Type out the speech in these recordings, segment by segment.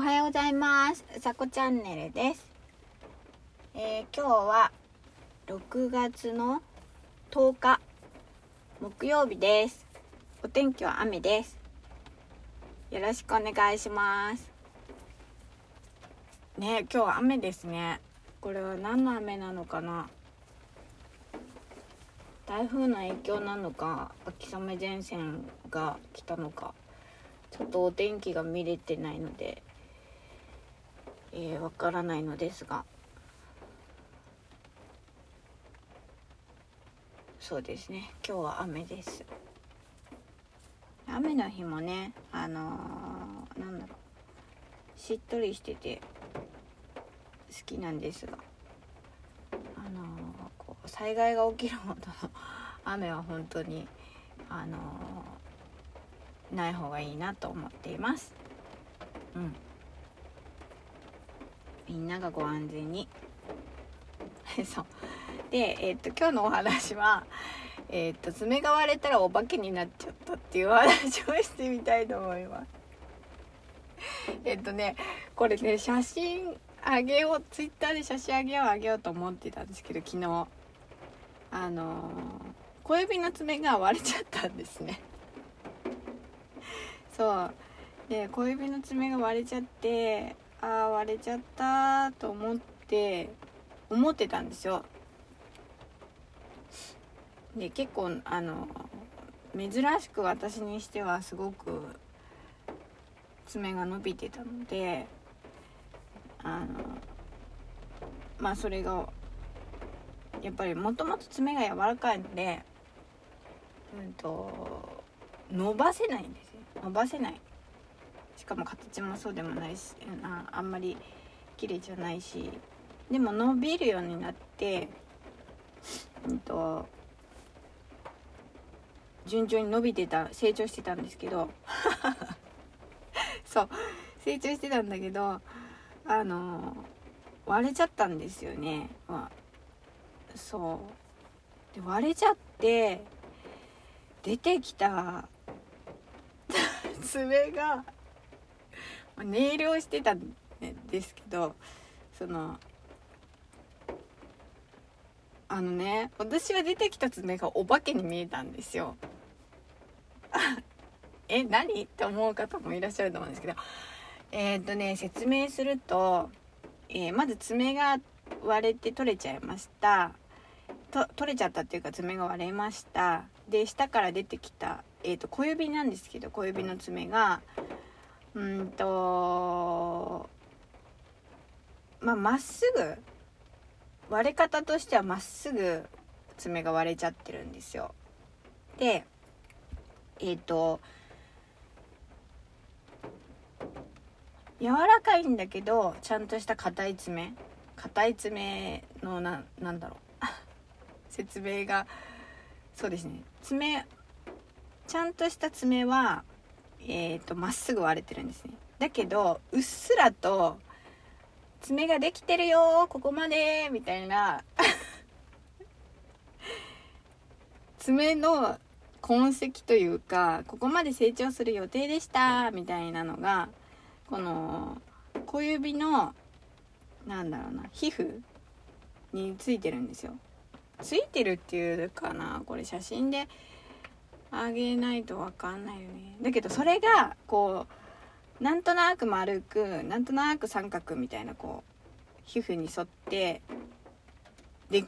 おはようございます。さこチャンネルです。えー今日は6月の10日木曜日です。お天気は雨です。よろしくお願いします。ね、今日は雨ですね。これは何の雨なのかな台風の影響なのか秋雨前線が来たのかちょっとお天気が見れてないのでえーわからないのですが。そうですね。今日は雨です。雨の日もねあのーなんだろう。しっとりしてて好きなんですが。あのーこう災害が起きるほどの 雨は本当にあのーない方がいいなと思っています。うん。みんながご安全に。そう。でえっと今日のお話はえっと爪が割れたらお化けになっちゃったっていうお話をしてみたいと思います。えっとねこれね写真あげようツイッターで写真あげようあげようと思ってたんですけど昨日。あのー小指の爪が割れちゃったんですね。そう。で小指の爪が割れちゃってあー割れちゃったと思って思ってたんですよ。で結構あの珍しく私にしてはすごく爪が伸びてたのであのまあそれがやっぱりもともと爪が柔らかいのでうんと伸ばせないんですよ。伸ばせない。しかも形もそうでもないしああんまり綺麗じゃないしでも伸びるようになってうんと順調に伸びてた成長してたんですけど そう成長してたんだけどあの割れちゃったんですよね、まあ、そう。で割れちゃって出てきた 爪がネイルをしてたんですけどそのあのね私は出てきた爪がお化けに見えたんですよ。え何？って思う方もいらっしゃると思うんですけど。えっ、とね説明すると、えーまず爪が割れて取れちゃいました。と取れちゃったっていうか爪が割れました。で下から出てきた、えー、と小指なんですけど小指の爪が。うんとまあまっすぐ割れ方としてはまっすぐ爪が割れちゃってるんですよ。でえっ、と柔らかいんだけどちゃんとした硬い爪硬い爪のななんだろう。説明がそうですね。爪ちゃんとした爪はえっ、とまっすぐ割れてるんですね。だけどうっすらと爪ができてるよここまでみたいな。爪の痕跡というかここまで成長する予定でしたみたいなのがこの小指のなんだろうな皮膚についてるんですよ。ついてるっていうかなこれ写真であげないとわかんないよね。だけどそれがこうなんとなく丸くなんとなく三角みたいなこう皮膚に沿ってで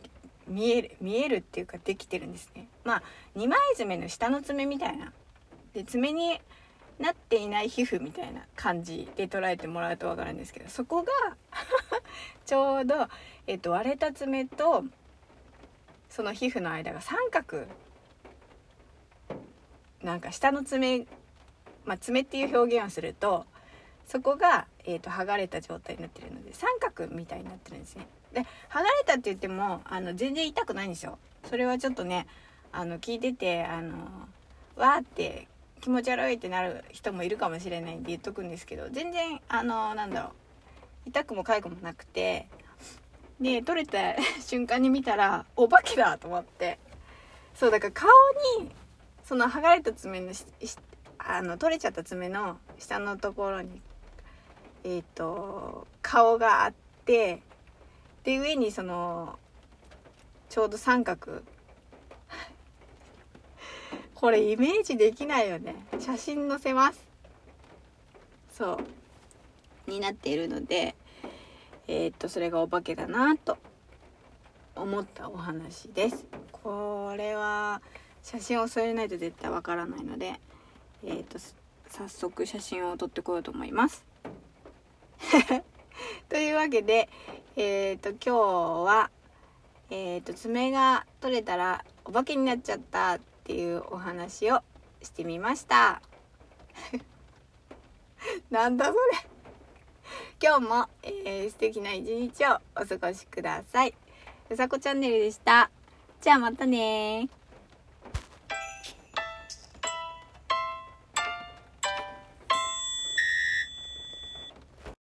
見える見えるっていうかできてるんですね。まあ二枚爪の下の爪みたいな。で爪になっていない皮膚みたいな感じで捉えてもらうと分かるんですけどそこが ちょうど、えっと、割れた爪とその皮膚の間が三角なんか下の爪まあ爪っていう表現をするとそこが、えー、と剥がれた状態になってるので三角みたいになってるんですね。で剥がれたって言ってもあの全然痛くないんですよ。それはちょっとねあの聞いててあのわーって気持ち悪いってなる人もいるかもしれないんで言っとくんですけど全然あのなんだろう痛くも痒くもなくてで取れた瞬間に見たらお化けだと思ってそうだから顔にその剥がれた爪のししあの取れちゃった爪の下のところにえっ、と顔があってで上にそのちょうど三角。これイメージできないよね。写真載せます。そう。になっているのでえー、っとそれがお化けだなと思ったお話です。これは写真を添えないと絶対わからないのでえー、っと早速写真を撮ってこようと思います というわけでえー、っと今日はえっと爪が取れたらお化けになっちゃったっていうお話をしてみました なんだそれ今日も、えー、素敵な一日をお過ごしください。うさこチャンネルでした。じゃあまたね